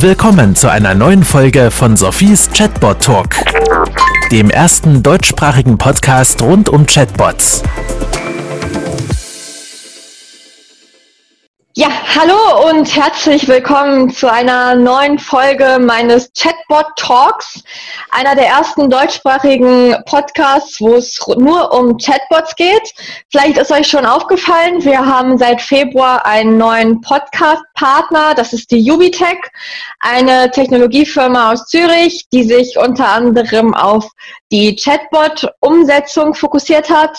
Willkommen zu einer neuen Folge von Sophies Chatbot Talk, dem ersten deutschsprachigen Podcast rund um Chatbots. Ja, hallo und herzlich willkommen zu einer neuen Folge meines Chatbot Talks, einer der ersten deutschsprachigen Podcasts, wo es nur um Chatbots geht. Vielleicht ist euch schon aufgefallen, wir haben seit Februar einen neuen Podcast-Partner, das ist die Ubitech, eine Technologiefirma aus Zürich, die sich unter anderem auf die Chatbot-Umsetzung fokussiert hat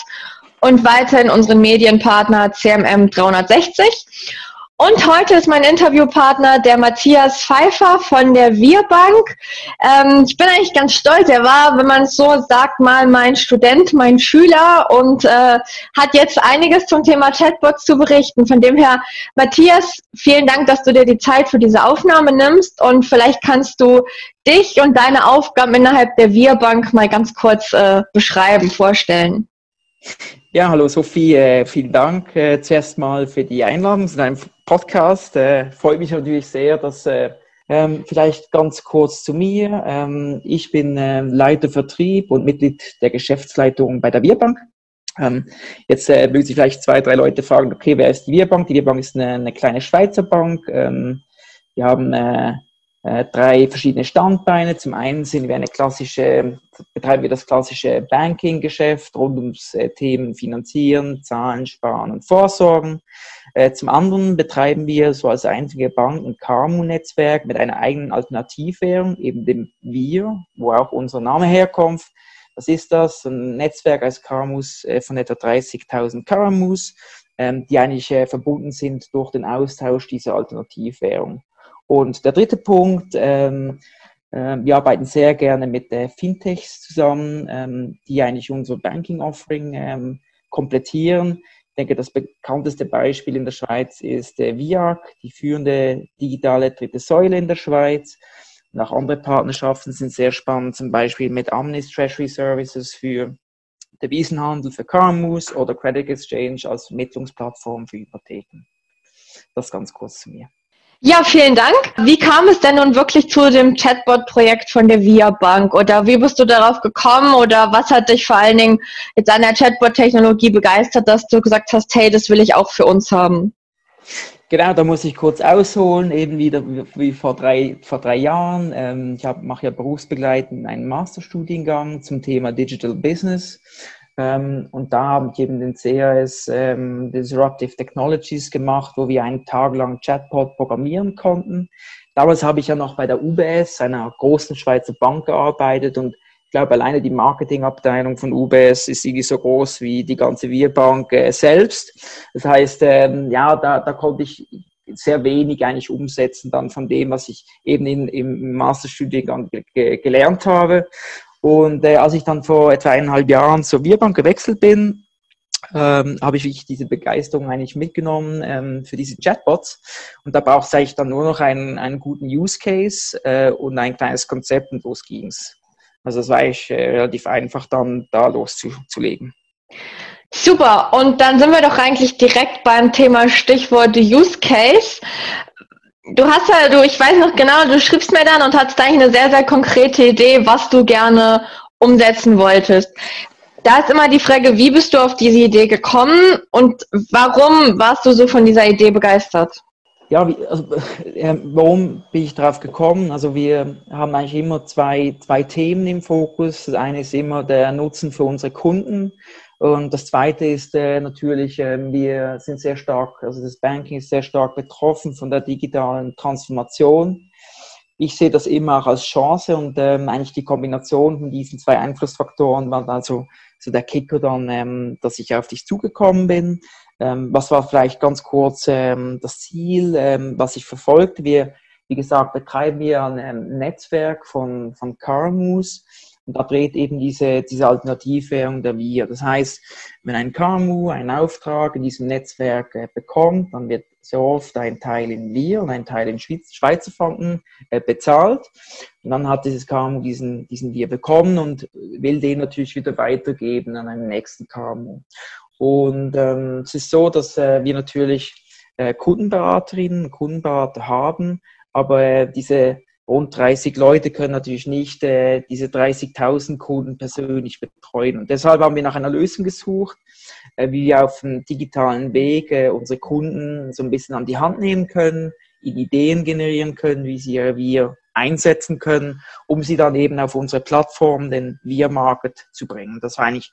und weiterhin unseren Medienpartner CMM 360. Und heute ist mein Interviewpartner der Matthias Pfeiffer von der Wir-Bank. Ähm, ich bin eigentlich ganz stolz. Er war, wenn man es so sagt, mal mein Student, mein Schüler und äh, hat jetzt einiges zum Thema Chatbots zu berichten. Von dem her, Matthias, vielen Dank, dass du dir die Zeit für diese Aufnahme nimmst und vielleicht kannst du dich und deine Aufgaben innerhalb der Wir-Bank mal ganz kurz äh, beschreiben, vorstellen. Ja, hallo Sophie, äh, vielen Dank äh, zuerst mal für die Einladung zu deinem Podcast. Äh, freut mich natürlich sehr, dass äh, ähm, vielleicht ganz kurz zu mir. Ähm, ich bin äh, Leiter Vertrieb und Mitglied der Geschäftsleitung bei der Wirbank. Ähm, jetzt äh, will sich vielleicht zwei, drei Leute fragen, okay, wer ist die Wirbank? Die Wirbank ist eine, eine kleine Schweizer Bank. Ähm, wir haben äh, drei verschiedene Standbeine. Zum einen sind wir eine klassische, betreiben wir das klassische Banking-Geschäft rund ums äh, Themen Finanzieren, Zahlen, Sparen und Vorsorgen. Äh, zum anderen betreiben wir so als einzige Bank ein KMU-Netzwerk mit einer eigenen Alternativwährung, eben dem Wir, wo auch unser Name herkommt. Was ist das? Ein Netzwerk als KMUs äh, von etwa 30.000 KMUs, ähm, die eigentlich äh, verbunden sind durch den Austausch dieser Alternativwährung. Und der dritte Punkt, ähm, äh, wir arbeiten sehr gerne mit äh, Fintechs zusammen, ähm, die eigentlich unser Banking-Offering ähm, komplettieren. Ich denke, das bekannteste Beispiel in der Schweiz ist äh, VIAC, die führende digitale dritte Säule in der Schweiz. Und auch andere Partnerschaften sind sehr spannend, zum Beispiel mit Amnis Treasury Services für Devisenhandel für KMUs oder Credit Exchange als Vermittlungsplattform für Hypotheken. Das ganz kurz zu mir. Ja, vielen Dank. Wie kam es denn nun wirklich zu dem Chatbot-Projekt von der VIA Bank? Oder wie bist du darauf gekommen? Oder was hat dich vor allen Dingen jetzt an der Chatbot-Technologie begeistert, dass du gesagt hast, hey, das will ich auch für uns haben? Genau, da muss ich kurz ausholen, eben wieder wie vor drei, vor drei Jahren. Ähm, ich mache ja berufsbegleitend einen Masterstudiengang zum Thema Digital Business ähm, und da habe ich eben den CAS ähm, Disruptive Technologies gemacht, wo wir einen Tag lang Chatbot programmieren konnten. Damals habe ich ja noch bei der UBS, einer großen Schweizer Bank, gearbeitet und ich glaube, alleine die Marketingabteilung von UBS ist irgendwie so groß wie die ganze Wirbank äh, selbst. Das heißt, ähm, ja, da, da konnte ich sehr wenig eigentlich umsetzen dann von dem, was ich eben in, im Masterstudiengang gelernt habe. Und äh, als ich dann vor etwa eineinhalb Jahren zur Wirbank gewechselt bin, ähm, habe ich wirklich diese Begeisterung eigentlich mitgenommen ähm, für diese Chatbots. Und da braucht es eigentlich dann nur noch einen, einen guten Use Case äh, und ein kleines Konzept und los ging's. Also es war eigentlich äh, relativ einfach dann da loszulegen. Super, und dann sind wir doch eigentlich direkt beim Thema Stichwort Use Case. Du hast ja, du, ich weiß noch genau, du schriebst mir dann und hattest eigentlich eine sehr, sehr konkrete Idee, was du gerne umsetzen wolltest. Da ist immer die Frage, wie bist du auf diese Idee gekommen und warum warst du so von dieser Idee begeistert? Ja, also, äh, warum bin ich darauf gekommen? Also wir haben eigentlich immer zwei, zwei Themen im Fokus. Das eine ist immer der Nutzen für unsere Kunden und das Zweite ist äh, natürlich, äh, wir sind sehr stark, also das Banking ist sehr stark betroffen von der digitalen Transformation. Ich sehe das immer auch als Chance und ähm, eigentlich die Kombination von diesen zwei Einflussfaktoren war also so der Kicker dann, ähm, dass ich auf dich zugekommen bin. Ähm, was war vielleicht ganz kurz ähm, das Ziel, ähm, was ich verfolgte? Wir, wie gesagt, betreiben wir ein ähm, Netzwerk von, von CarMoose und da dreht eben diese, diese Alternativwährung der Wir. Das heißt, wenn ein KMU einen Auftrag in diesem Netzwerk äh, bekommt, dann wird sehr oft ein Teil in Wir und ein Teil in Schweiz, Schweizer Franken äh, bezahlt. Und dann hat dieses KMU diesen, diesen Wir bekommen und will den natürlich wieder weitergeben an einen nächsten KMU. Und ähm, es ist so, dass äh, wir natürlich äh, Kundenberaterinnen und Kundenberater haben, aber äh, diese rund 30 Leute können natürlich nicht äh, diese 30.000 Kunden persönlich betreuen. Und deshalb haben wir nach einer Lösung gesucht, äh, wie wir auf dem digitalen Weg äh, unsere Kunden so ein bisschen an die Hand nehmen können, Ideen generieren können, wie sie ihr Revier einsetzen können, um sie dann eben auf unsere Plattform, den Wir Market, zu bringen. Das war eigentlich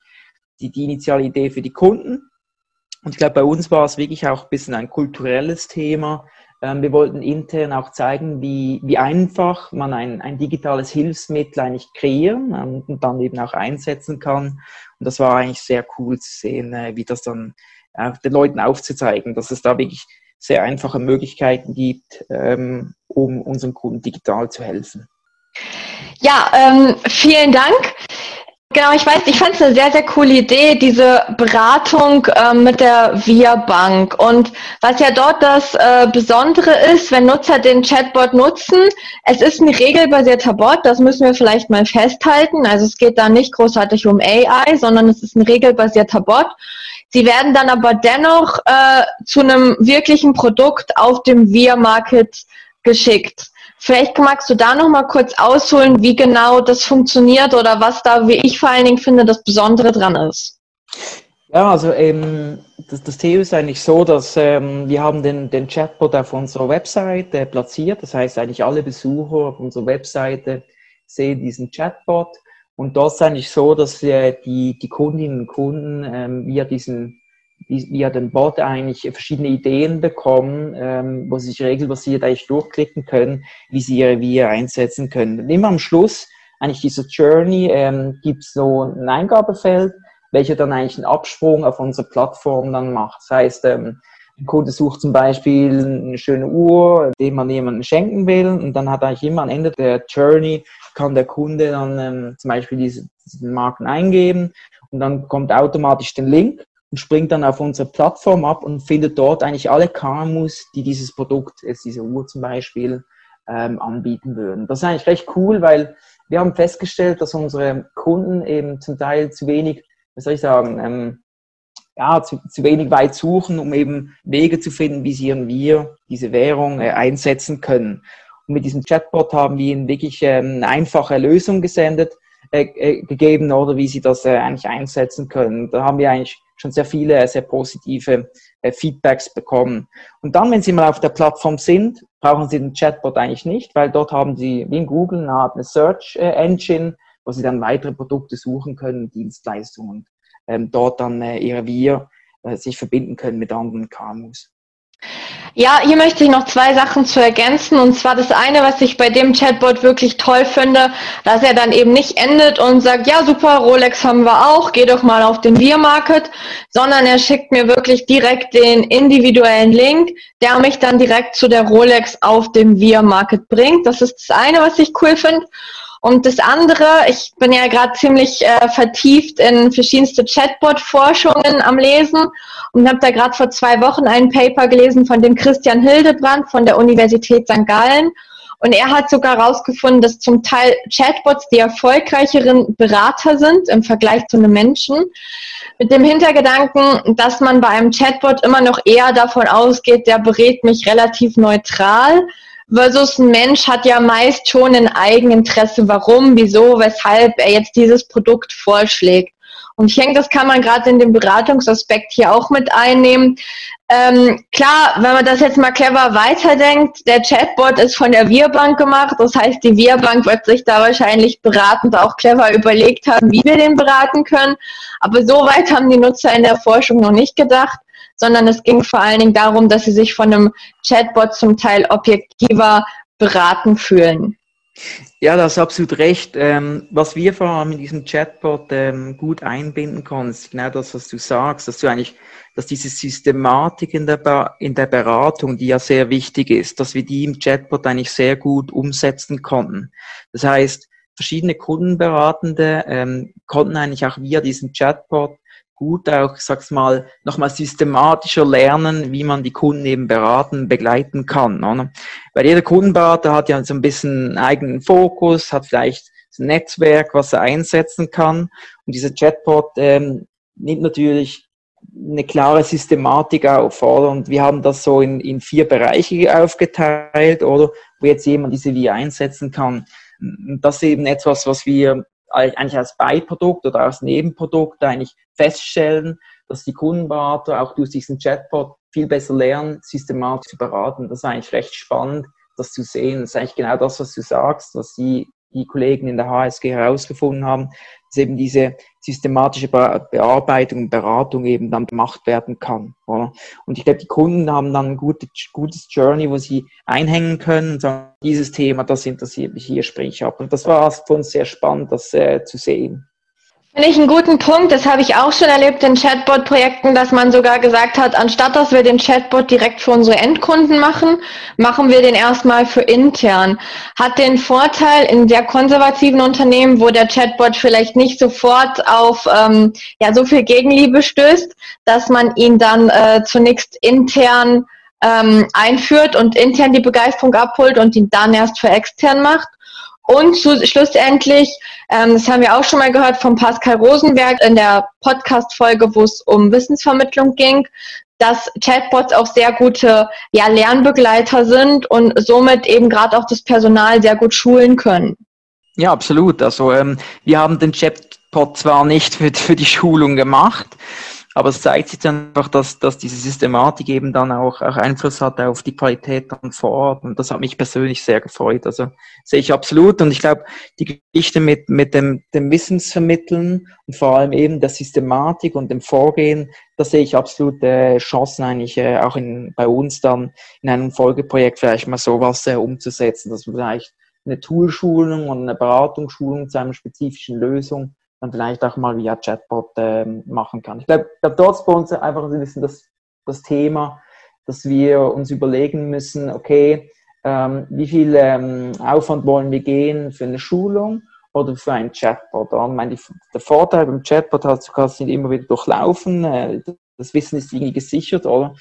die, die initiale Idee für die Kunden. Und ich glaube, bei uns war es wirklich auch ein bisschen ein kulturelles Thema, wir wollten intern auch zeigen, wie, wie einfach man ein, ein digitales Hilfsmittel eigentlich kreieren ähm, und dann eben auch einsetzen kann. Und das war eigentlich sehr cool zu sehen, äh, wie das dann auch den Leuten aufzuzeigen, dass es da wirklich sehr einfache Möglichkeiten gibt, ähm, um unseren Kunden digital zu helfen. Ja, ähm, vielen Dank. Genau, ich weiß, ich fand es eine sehr, sehr coole Idee, diese Beratung äh, mit der VIA Bank. Und was ja dort das äh, Besondere ist, wenn Nutzer den Chatbot nutzen, es ist ein regelbasierter Bot, das müssen wir vielleicht mal festhalten. Also es geht da nicht großartig um AI, sondern es ist ein regelbasierter Bot. Sie werden dann aber dennoch äh, zu einem wirklichen Produkt auf dem VIA Market geschickt. Vielleicht magst du da noch mal kurz ausholen, wie genau das funktioniert oder was da, wie ich vor allen Dingen finde, das Besondere dran ist. Ja, also ähm, das, das Thema ist eigentlich so, dass ähm, wir haben den, den Chatbot auf unserer Webseite platziert. Das heißt, eigentlich alle Besucher auf unserer Webseite sehen diesen Chatbot. Und dort ist eigentlich so, dass wir die, die Kundinnen und Kunden ähm, via diesen via den Bot eigentlich verschiedene Ideen bekommen, ähm, wo sie sich regelbasiert eigentlich durchklicken können, wie sie ihre Revier einsetzen können. Und immer am Schluss eigentlich dieser Journey ähm, gibt es so ein Eingabefeld, welcher dann eigentlich einen Absprung auf unsere Plattform dann macht. Das heißt, ähm, ein Kunde sucht zum Beispiel eine schöne Uhr, die man jemandem schenken will und dann hat eigentlich immer am Ende der Journey kann der Kunde dann ähm, zum Beispiel diese, diesen Marken eingeben und dann kommt automatisch den Link und springt dann auf unsere Plattform ab und findet dort eigentlich alle KMUs, die dieses Produkt, jetzt diese Uhr zum Beispiel, ähm, anbieten würden. Das ist eigentlich recht cool, weil wir haben festgestellt, dass unsere Kunden eben zum Teil zu wenig, was soll ich sagen, ähm, ja, zu, zu wenig weit suchen, um eben Wege zu finden, wie sie ihren Wir, diese Währung äh, einsetzen können. Und mit diesem Chatbot haben wir ihnen wirklich ähm, eine einfache Lösung gesendet, äh, äh, gegeben, oder wie sie das äh, eigentlich einsetzen können. Da haben wir eigentlich schon sehr viele sehr positive äh, Feedbacks bekommen. Und dann, wenn Sie mal auf der Plattform sind, brauchen Sie den Chatbot eigentlich nicht, weil dort haben Sie wie in Google eine Art eine Search äh, Engine, wo Sie dann weitere Produkte suchen können, Dienstleistungen ähm, dort dann äh, Ihre Wir äh, sich verbinden können mit anderen KMUs. Ja, hier möchte ich noch zwei Sachen zu ergänzen. Und zwar das eine, was ich bei dem Chatbot wirklich toll finde, dass er dann eben nicht endet und sagt, ja super, Rolex haben wir auch, geh doch mal auf den Wir Market, sondern er schickt mir wirklich direkt den individuellen Link, der mich dann direkt zu der Rolex auf dem Wir Market bringt. Das ist das eine, was ich cool finde. Und das andere, ich bin ja gerade ziemlich äh, vertieft in verschiedenste Chatbot-Forschungen am Lesen und habe da gerade vor zwei Wochen ein Paper gelesen von dem Christian Hildebrand von der Universität St. Gallen. Und er hat sogar herausgefunden, dass zum Teil Chatbots die erfolgreicheren Berater sind im Vergleich zu einem Menschen. Mit dem Hintergedanken, dass man bei einem Chatbot immer noch eher davon ausgeht, der berät mich relativ neutral versus ein Mensch hat ja meist schon ein Eigeninteresse, warum, wieso, weshalb er jetzt dieses Produkt vorschlägt. Und ich denke, das kann man gerade in dem Beratungsaspekt hier auch mit einnehmen. Ähm, klar, wenn man das jetzt mal clever weiterdenkt, der Chatbot ist von der Wirbank gemacht. Das heißt, die Wirbank wird sich da wahrscheinlich beratend auch clever überlegt haben, wie wir den beraten können. Aber so weit haben die Nutzer in der Forschung noch nicht gedacht sondern es ging vor allen Dingen darum, dass sie sich von einem Chatbot zum Teil objektiver beraten fühlen. Ja, das ist absolut recht. Ähm, was wir vor allem in diesem Chatbot ähm, gut einbinden können, ist genau das, was du sagst, dass du eigentlich, dass diese Systematik in der, in der Beratung, die ja sehr wichtig ist, dass wir die im Chatbot eigentlich sehr gut umsetzen konnten. Das heißt, verschiedene Kundenberatende ähm, konnten eigentlich auch via diesen Chatbot gut auch, sag's mal, nochmal systematischer lernen, wie man die Kunden eben beraten, begleiten kann. Oder? Weil jeder Kundenberater hat ja so ein bisschen einen eigenen Fokus, hat vielleicht ein Netzwerk, was er einsetzen kann. Und dieser Chatbot ähm, nimmt natürlich eine klare Systematik auf, oder? Und wir haben das so in, in vier Bereiche aufgeteilt, oder? wo jetzt jemand diese wie einsetzen kann. Das ist eben etwas, was wir eigentlich als Beiprodukt oder als Nebenprodukt eigentlich feststellen, dass die Kundenberater auch durch diesen Chatbot viel besser lernen, systematisch zu beraten. Das ist eigentlich recht spannend, das zu sehen. Das ist eigentlich genau das, was du sagst, was die, die Kollegen in der HSG herausgefunden haben, dass eben diese systematische Bearbeitung und Beratung eben dann gemacht werden kann. Oder? Und ich glaube, die Kunden haben dann ein gutes, Journey, wo sie einhängen können und sagen, dieses Thema, das interessiert mich, hier sprich ich ab. Und das war für uns sehr spannend, das äh, zu sehen. Finde ich einen guten Punkt. Das habe ich auch schon erlebt in Chatbot-Projekten, dass man sogar gesagt hat, anstatt dass wir den Chatbot direkt für unsere Endkunden machen, machen wir den erstmal für intern. Hat den Vorteil in sehr konservativen Unternehmen, wo der Chatbot vielleicht nicht sofort auf ähm, ja, so viel Gegenliebe stößt, dass man ihn dann äh, zunächst intern ähm, einführt und intern die Begeisterung abholt und ihn dann erst für extern macht. Und zu, schlussendlich, ähm, das haben wir auch schon mal gehört von Pascal Rosenberg in der Podcast-Folge, wo es um Wissensvermittlung ging, dass Chatbots auch sehr gute ja, Lernbegleiter sind und somit eben gerade auch das Personal sehr gut schulen können. Ja, absolut. Also ähm, wir haben den Chatbot zwar nicht für, für die Schulung gemacht, aber es zeigt sich dann einfach, dass, dass diese Systematik eben dann auch, auch Einfluss hat auf die Qualität dann vor Ort. Und das hat mich persönlich sehr gefreut. Also sehe ich absolut. Und ich glaube, die Geschichte mit, mit dem, dem Wissensvermitteln und vor allem eben der Systematik und dem Vorgehen, da sehe ich absolut äh, Chancen eigentlich äh, auch in, bei uns dann in einem Folgeprojekt vielleicht mal sowas äh, umzusetzen, dass man vielleicht eine Toolschulung und eine Beratungsschulung zu einer spezifischen Lösung dann vielleicht auch mal via Chatbot ähm, machen kann. Ich glaube, glaub, dort ist bei uns einfach ein bisschen das, das Thema, dass wir uns überlegen müssen, okay, ähm, wie viel ähm, Aufwand wollen wir gehen für eine Schulung oder für einen Chatbot? Und meine, der Vorteil beim Chatbot hast, du kannst ihn immer wieder durchlaufen, äh, das Wissen ist irgendwie gesichert, oder?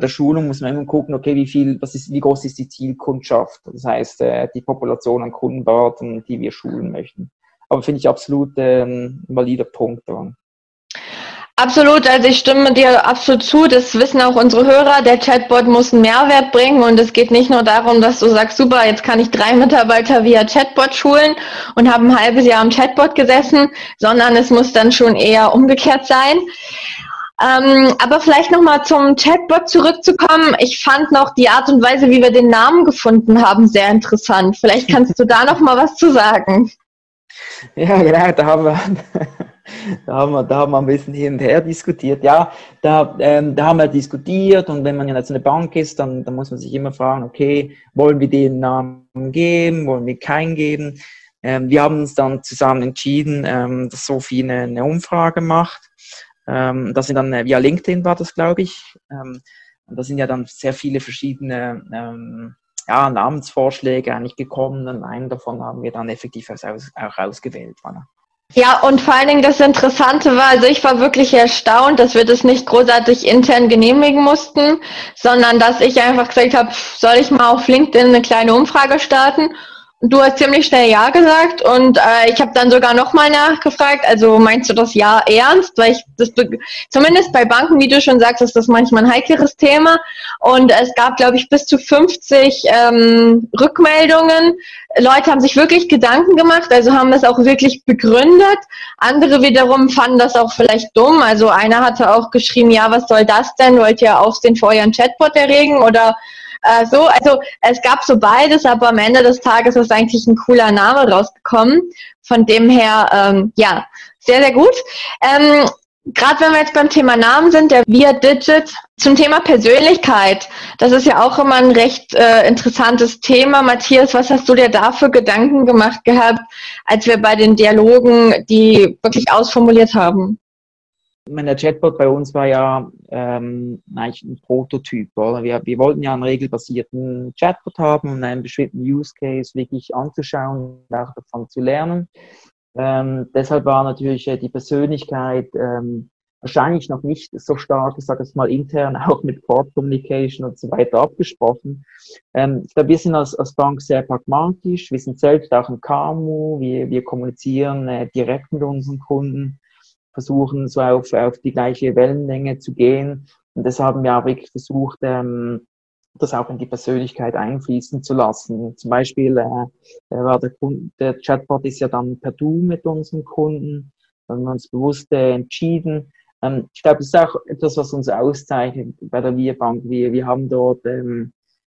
der Schulung muss man immer gucken, okay, wie viel, was ist, wie groß ist die Zielkundschaft? Das heißt, äh, die Population an Kundenberatern, die wir schulen möchten. Aber finde ich absolut ähm, ein valider Punkt daran. Absolut, also ich stimme dir absolut zu. Das wissen auch unsere Hörer. Der Chatbot muss einen Mehrwert bringen und es geht nicht nur darum, dass du sagst, super, jetzt kann ich drei Mitarbeiter via Chatbot schulen und habe ein halbes Jahr am Chatbot gesessen, sondern es muss dann schon eher umgekehrt sein. Ähm, aber vielleicht nochmal zum Chatbot zurückzukommen. Ich fand noch die Art und Weise, wie wir den Namen gefunden haben, sehr interessant. Vielleicht kannst du da nochmal was zu sagen. Ja, genau, da haben wir, da haben wir, da haben wir ein bisschen hin und her diskutiert. Ja, da, ähm, da haben wir diskutiert und wenn man jetzt eine Bank ist, dann, dann muss man sich immer fragen, okay, wollen wir den Namen geben, wollen wir keinen geben? Ähm, wir haben uns dann zusammen entschieden, ähm, dass Sophie eine, eine Umfrage macht. Ähm, das sind dann äh, via LinkedIn war das, glaube ich. Ähm, und da sind ja dann sehr viele verschiedene ähm, ja, Namensvorschläge eigentlich gekommen und einen davon haben wir dann effektiv auch ausgewählt. Ja, und vor allen Dingen das Interessante war, also ich war wirklich erstaunt, dass wir das nicht großartig intern genehmigen mussten, sondern dass ich einfach gesagt habe, soll ich mal auf LinkedIn eine kleine Umfrage starten? Du hast ziemlich schnell Ja gesagt und äh, ich habe dann sogar nochmal nachgefragt, also meinst du das Ja ernst? Weil ich das zumindest bei Banken, wie du schon sagst, ist das manchmal ein heikleres Thema und es gab, glaube ich, bis zu 50 ähm, Rückmeldungen. Leute haben sich wirklich Gedanken gemacht, also haben das auch wirklich begründet. Andere wiederum fanden das auch vielleicht dumm. Also einer hatte auch geschrieben, ja, was soll das denn? Wollt ihr Aufsehen vor euren Chatbot erregen oder äh, so, also es gab so beides, aber am Ende des Tages ist eigentlich ein cooler Name rausgekommen. Von dem her, ähm, ja, sehr, sehr gut. Ähm, Gerade wenn wir jetzt beim Thema Namen sind, der Via Digit, zum Thema Persönlichkeit, das ist ja auch immer ein recht äh, interessantes Thema. Matthias, was hast du dir dafür Gedanken gemacht gehabt, als wir bei den Dialogen die wirklich ausformuliert haben? Der Chatbot bei uns war ja ähm, eigentlich ein Prototyp. Oder? Wir, wir wollten ja einen regelbasierten Chatbot haben, um einen bestimmten Use Case wirklich anzuschauen und auch davon zu lernen. Ähm, deshalb war natürlich äh, die Persönlichkeit ähm, wahrscheinlich noch nicht so stark, ich sage es mal intern, auch mit Core Communication und so weiter abgesprochen. Ähm, ich glaube, wir sind als, als Bank sehr pragmatisch, wir sind selbst auch ein KMU, wir, wir kommunizieren äh, direkt mit unseren Kunden versuchen, so auf, auf die gleiche Wellenlänge zu gehen. Und das haben wir auch wirklich versucht, ähm, das auch in die Persönlichkeit einfließen zu lassen. Zum Beispiel äh, war der, Kunde, der Chatbot ist ja dann per Du mit unseren Kunden. Haben wir uns bewusst äh, entschieden. Ähm, ich glaube, das ist auch etwas, was uns auszeichnet bei der Wir Bank. Wir, wir haben dort, ähm,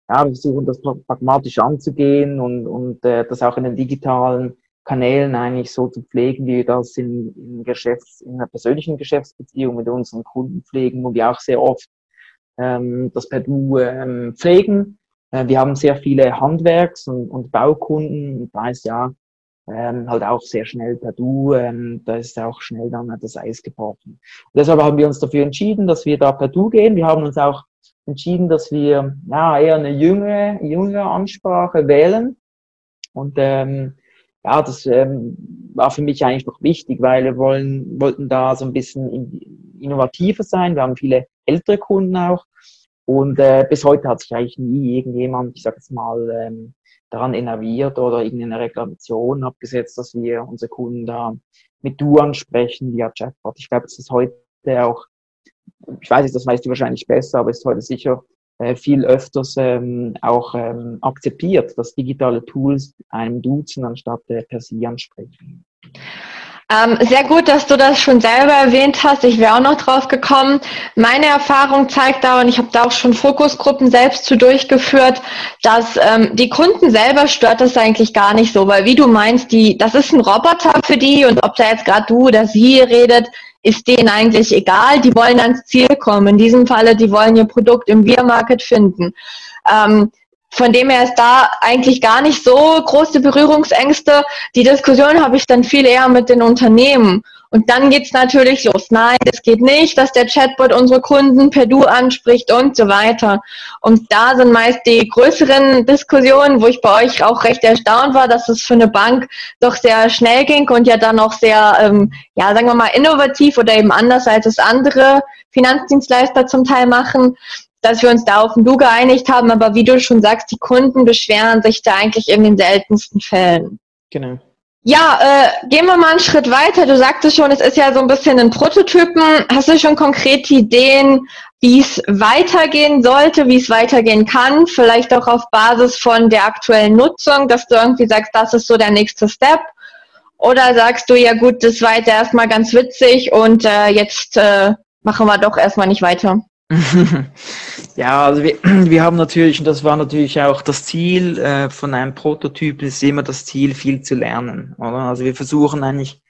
ja, wir versuchen das pragmatisch anzugehen und, und äh, das auch in den digitalen Kanälen eigentlich so zu pflegen, wie wir das in, in, Geschäfts-, in einer persönlichen Geschäftsbeziehung mit unseren Kunden pflegen, wo wir auch sehr oft ähm, das per Du ähm, pflegen. Äh, wir haben sehr viele Handwerks- und, und Baukunden. Da ist ja ähm, halt auch sehr schnell per Du, ähm, da ist auch schnell dann das Eis gebrochen. Und deshalb haben wir uns dafür entschieden, dass wir da per Du gehen. Wir haben uns auch entschieden, dass wir ja, eher eine jüngere, jüngere Ansprache wählen. Und ähm, ja, das ähm, war für mich eigentlich noch wichtig, weil wir wollen, wollten da so ein bisschen innovativer sein. Wir haben viele ältere Kunden auch. Und äh, bis heute hat sich eigentlich nie irgendjemand, ich sage jetzt mal, ähm, daran innerviert oder irgendeine Reklamation abgesetzt, dass wir unsere Kunden da mit Du ansprechen via Chatbot. Ich glaube, es ist heute auch, ich weiß nicht, das weißt du wahrscheinlich besser, aber es ist heute sicher viel öfters ähm, auch ähm, akzeptiert, dass digitale Tools einem duzen anstatt äh, per Sie ansprechen. Ähm, sehr gut, dass du das schon selber erwähnt hast. Ich wäre auch noch drauf gekommen. Meine Erfahrung zeigt da, und ich habe da auch schon Fokusgruppen selbst zu durchgeführt, dass ähm, die Kunden selber stört das eigentlich gar nicht so, weil wie du meinst, die, das ist ein Roboter für die und ob da jetzt gerade du oder sie redet, ist denen eigentlich egal. Die wollen ans Ziel kommen. In diesem Falle, die wollen ihr Produkt im Beer-Market finden. Ähm, von dem her ist da eigentlich gar nicht so große Berührungsängste. Die Diskussion habe ich dann viel eher mit den Unternehmen. Und dann geht's natürlich los. Nein, es geht nicht, dass der Chatbot unsere Kunden per Du anspricht und so weiter. Und da sind meist die größeren Diskussionen, wo ich bei euch auch recht erstaunt war, dass es für eine Bank doch sehr schnell ging und ja dann auch sehr, ähm, ja, sagen wir mal, innovativ oder eben anders als es andere Finanzdienstleister zum Teil machen dass wir uns da auf ein Du geeinigt haben, aber wie du schon sagst, die Kunden beschweren sich da eigentlich in den seltensten Fällen. Genau. Ja, äh, gehen wir mal einen Schritt weiter. Du sagtest schon, es ist ja so ein bisschen ein Prototypen. Hast du schon konkrete Ideen, wie es weitergehen sollte, wie es weitergehen kann? Vielleicht auch auf Basis von der aktuellen Nutzung, dass du irgendwie sagst, das ist so der nächste Step. Oder sagst du, ja gut, das war jetzt erstmal ganz witzig und äh, jetzt äh, machen wir doch erstmal nicht weiter? ja, also wir, wir haben natürlich, und das war natürlich auch das Ziel äh, von einem Prototyp, ist immer das Ziel, viel zu lernen. Oder? Also wir versuchen eigentlich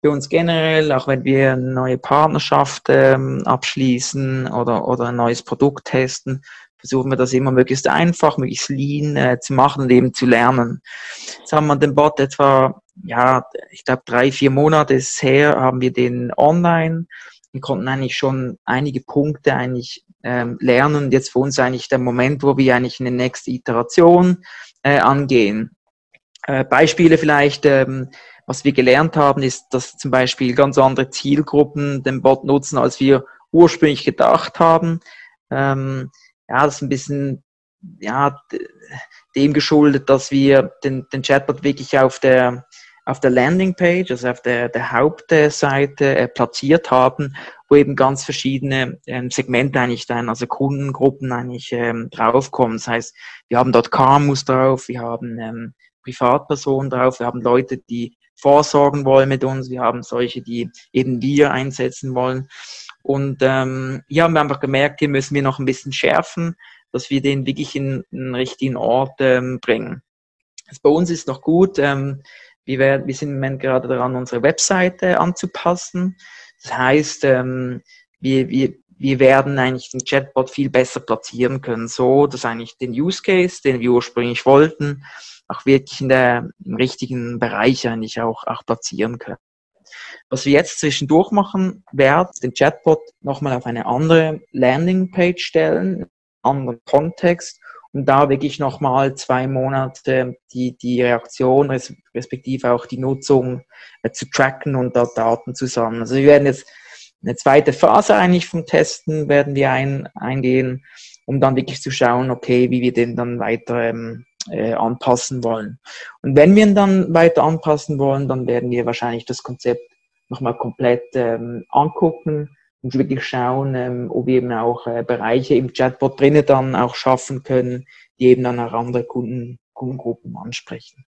für uns generell, auch wenn wir eine neue Partnerschaft ähm, abschließen oder, oder ein neues Produkt testen, versuchen wir das immer möglichst einfach, möglichst lean äh, zu machen und eben zu lernen. Jetzt haben wir den Bot etwa, ja, ich glaube drei, vier Monate ist her, haben wir den online wir konnten eigentlich schon einige Punkte eigentlich ähm, lernen. Jetzt für uns eigentlich der Moment, wo wir eigentlich eine nächste Iteration äh, angehen. Äh, Beispiele vielleicht, ähm, was wir gelernt haben, ist, dass zum Beispiel ganz andere Zielgruppen den Bot nutzen, als wir ursprünglich gedacht haben. Ähm, ja, das ist ein bisschen ja, dem geschuldet, dass wir den, den Chatbot wirklich auf der auf der Landingpage, also auf der, der Hauptseite äh, platziert haben, wo eben ganz verschiedene ähm, Segmente eigentlich dann, also Kundengruppen eigentlich ähm, draufkommen. Das heißt, wir haben dort KMUs drauf, wir haben ähm, Privatpersonen drauf, wir haben Leute, die vorsorgen wollen mit uns, wir haben solche, die eben wir einsetzen wollen. Und ähm, hier haben wir einfach gemerkt, hier müssen wir noch ein bisschen schärfen, dass wir den wirklich in einen richtigen Ort ähm, bringen. Also bei uns ist noch gut, ähm, wir, werden, wir sind im Moment gerade daran, unsere Webseite anzupassen. Das heißt, ähm, wir, wir, wir werden eigentlich den Chatbot viel besser platzieren können, so dass eigentlich den Use Case, den wir ursprünglich wollten, auch wirklich in der im richtigen Bereich eigentlich auch, auch platzieren können. Was wir jetzt zwischendurch machen werden, den Chatbot nochmal auf eine andere Landingpage stellen, anderen Kontext und da wirklich nochmal zwei Monate die, die Reaktion respektive auch die Nutzung äh, zu tracken und da Daten zu sammeln. Also wir werden jetzt eine zweite Phase eigentlich vom Testen werden wir ein, eingehen, um dann wirklich zu schauen, okay, wie wir den dann weiter ähm, äh, anpassen wollen. Und wenn wir ihn dann weiter anpassen wollen, dann werden wir wahrscheinlich das Konzept nochmal komplett ähm, angucken, und wirklich schauen, ähm, ob wir eben auch äh, Bereiche im Chatbot drinnen dann auch schaffen können, die eben dann auch andere Kunden, Kundengruppen ansprechen.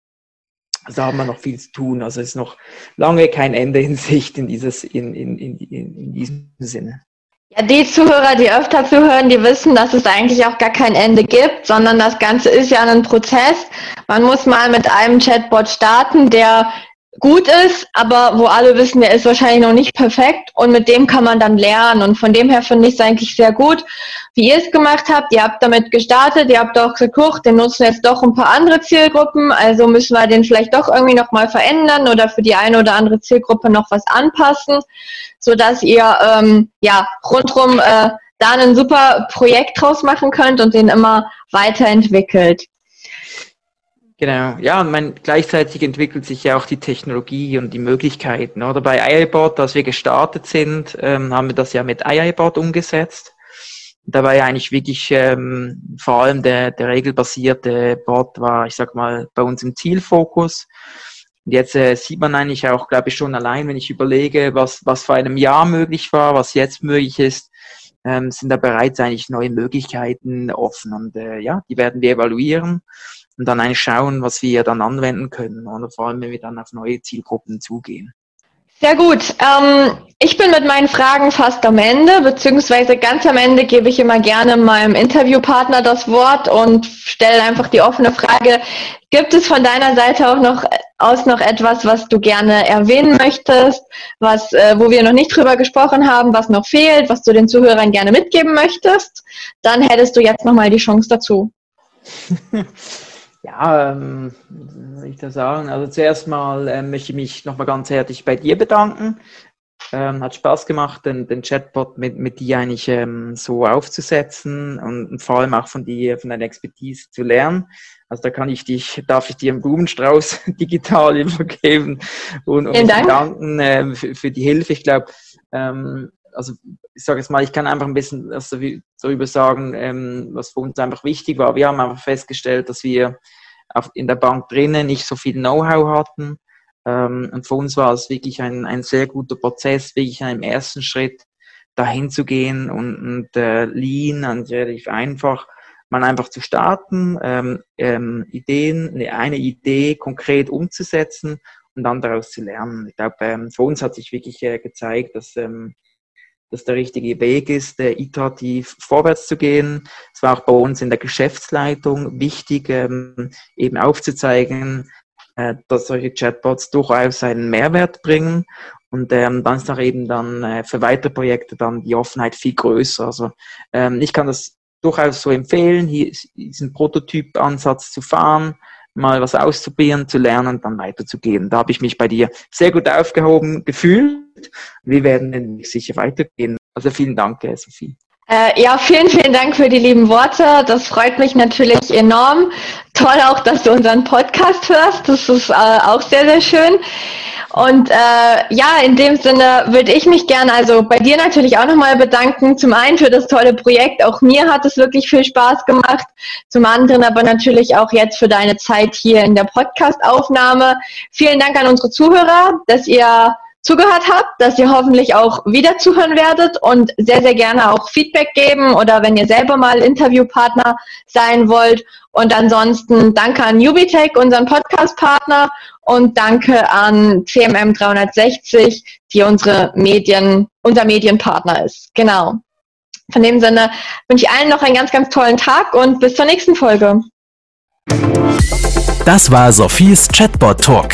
Also da haben wir noch viel zu tun. Also es ist noch lange kein Ende in Sicht in, dieses, in, in, in, in diesem Sinne. Ja, die Zuhörer, die öfter zuhören, die wissen, dass es eigentlich auch gar kein Ende gibt, sondern das Ganze ist ja ein Prozess. Man muss mal mit einem Chatbot starten, der gut ist, aber wo alle wissen, der ist wahrscheinlich noch nicht perfekt und mit dem kann man dann lernen. Und von dem her finde ich es eigentlich sehr gut, wie ihr es gemacht habt. Ihr habt damit gestartet, ihr habt auch geguckt, den nutzen jetzt doch ein paar andere Zielgruppen, also müssen wir den vielleicht doch irgendwie nochmal verändern oder für die eine oder andere Zielgruppe noch was anpassen, sodass ihr ähm, ja rundrum äh, da ein super Projekt draus machen könnt und den immer weiterentwickelt. Genau, ja, und mein, gleichzeitig entwickelt sich ja auch die Technologie und die Möglichkeiten. Oder bei iiBot, als wir gestartet sind, ähm, haben wir das ja mit iiBot umgesetzt. Da war ja eigentlich wirklich ähm, vor allem der, der regelbasierte Bot war, ich sag mal, bei uns im Zielfokus. Und jetzt äh, sieht man eigentlich auch, glaube ich, schon allein, wenn ich überlege, was, was vor einem Jahr möglich war, was jetzt möglich ist, ähm, sind da bereits eigentlich neue Möglichkeiten offen. Und äh, ja, die werden wir evaluieren und dann eigentlich schauen, was wir dann anwenden können oder vor allem, wenn wir dann auf neue Zielgruppen zugehen. Sehr gut. Ähm, ich bin mit meinen Fragen fast am Ende, beziehungsweise ganz am Ende gebe ich immer gerne meinem Interviewpartner das Wort und stelle einfach die offene Frage, gibt es von deiner Seite auch noch aus noch etwas, was du gerne erwähnen möchtest, was, äh, wo wir noch nicht drüber gesprochen haben, was noch fehlt, was du den Zuhörern gerne mitgeben möchtest? Dann hättest du jetzt nochmal die Chance dazu. Ja, ähm, soll ich da sagen? Also zuerst mal ähm, möchte ich mich nochmal ganz herzlich bei dir bedanken. Ähm, hat Spaß gemacht, den, den Chatbot mit, mit dir eigentlich ähm, so aufzusetzen und, und, vor allem auch von dir, von deiner Expertise zu lernen. Also da kann ich dich, darf ich dir einen Blumenstrauß digital übergeben und, und Dank. danken äh, für, für, die Hilfe. Ich glaube, ähm, also ich sage jetzt mal, ich kann einfach ein bisschen also, darüber sagen, ähm, was für uns einfach wichtig war. Wir haben einfach festgestellt, dass wir auf, in der Bank drinnen nicht so viel Know-how hatten. Ähm, und für uns war es wirklich ein, ein sehr guter Prozess, wirklich einem ersten Schritt dahin zu gehen und, und äh, lean und relativ einfach, mal einfach zu starten, ähm, ähm, Ideen, eine Idee konkret umzusetzen und dann daraus zu lernen. Ich glaube, ähm, für uns hat sich wirklich äh, gezeigt, dass ähm, das der richtige Weg ist, äh, iterativ vorwärts zu gehen. Es war auch bei uns in der Geschäftsleitung wichtig, ähm, eben aufzuzeigen, äh, dass solche Chatbots durchaus einen Mehrwert bringen. Und ähm, dann ist auch eben dann äh, für weitere Projekte dann die Offenheit viel größer. Also ähm, ich kann das durchaus so empfehlen, hier diesen Prototyp-Ansatz zu fahren, mal was auszuprobieren, zu lernen, dann weiterzugehen. Da habe ich mich bei dir sehr gut aufgehoben gefühlt. Wir werden den sicher weitergehen. Also vielen Dank, Sophie. Äh, ja, vielen, vielen Dank für die lieben Worte. Das freut mich natürlich enorm. Toll auch, dass du unseren Podcast hörst. Das ist äh, auch sehr, sehr schön. Und äh, ja, in dem Sinne würde ich mich gerne also bei dir natürlich auch nochmal bedanken. Zum einen für das tolle Projekt. Auch mir hat es wirklich viel Spaß gemacht. Zum anderen aber natürlich auch jetzt für deine Zeit hier in der Podcast-Aufnahme. Vielen Dank an unsere Zuhörer, dass ihr zugehört habt, dass ihr hoffentlich auch wieder zuhören werdet und sehr, sehr gerne auch Feedback geben oder wenn ihr selber mal Interviewpartner sein wollt. Und ansonsten danke an Ubitech, unseren Podcast-Partner und danke an CMM 360, die unsere Medien, unser Medienpartner ist. Genau. Von dem Sinne wünsche ich allen noch einen ganz, ganz tollen Tag und bis zur nächsten Folge. Das war Sophies Chatbot Talk.